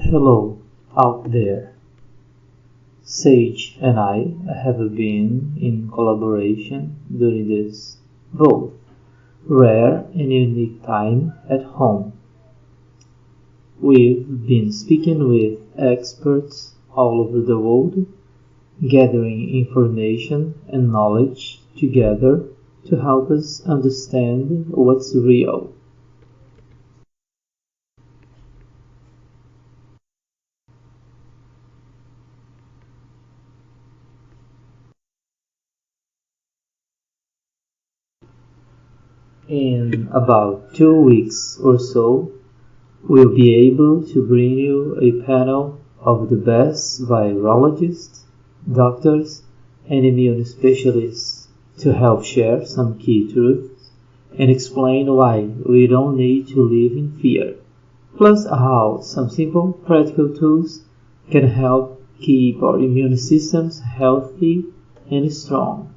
Hello out there. Sage and I have been in collaboration during this both rare and unique time at home. We've been speaking with experts all over the world, gathering information and knowledge together to help us understand what's real. In about two weeks or so, we'll be able to bring you a panel of the best virologists, doctors, and immune specialists to help share some key truths and explain why we don't need to live in fear, plus how some simple practical tools can help keep our immune systems healthy and strong.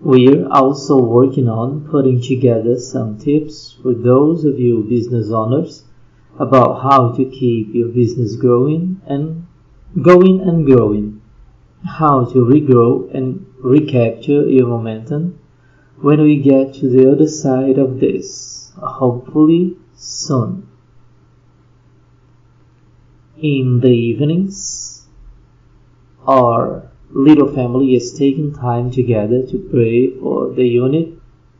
We're also working on putting together some tips for those of you business owners about how to keep your business growing and going and growing, how to regrow and recapture your momentum when we get to the other side of this, hopefully soon. In the evenings, our little family is taking time together to pray for the unit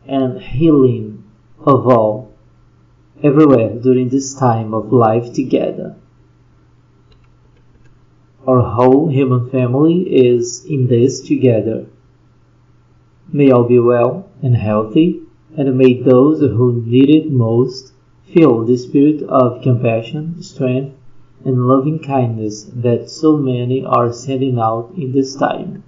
and healing of all everywhere during this time of life together. Our whole human family is in this together. May all be well and healthy, and may those who need it most feel the spirit of compassion, strength, and loving kindness that so many are sending out in this time.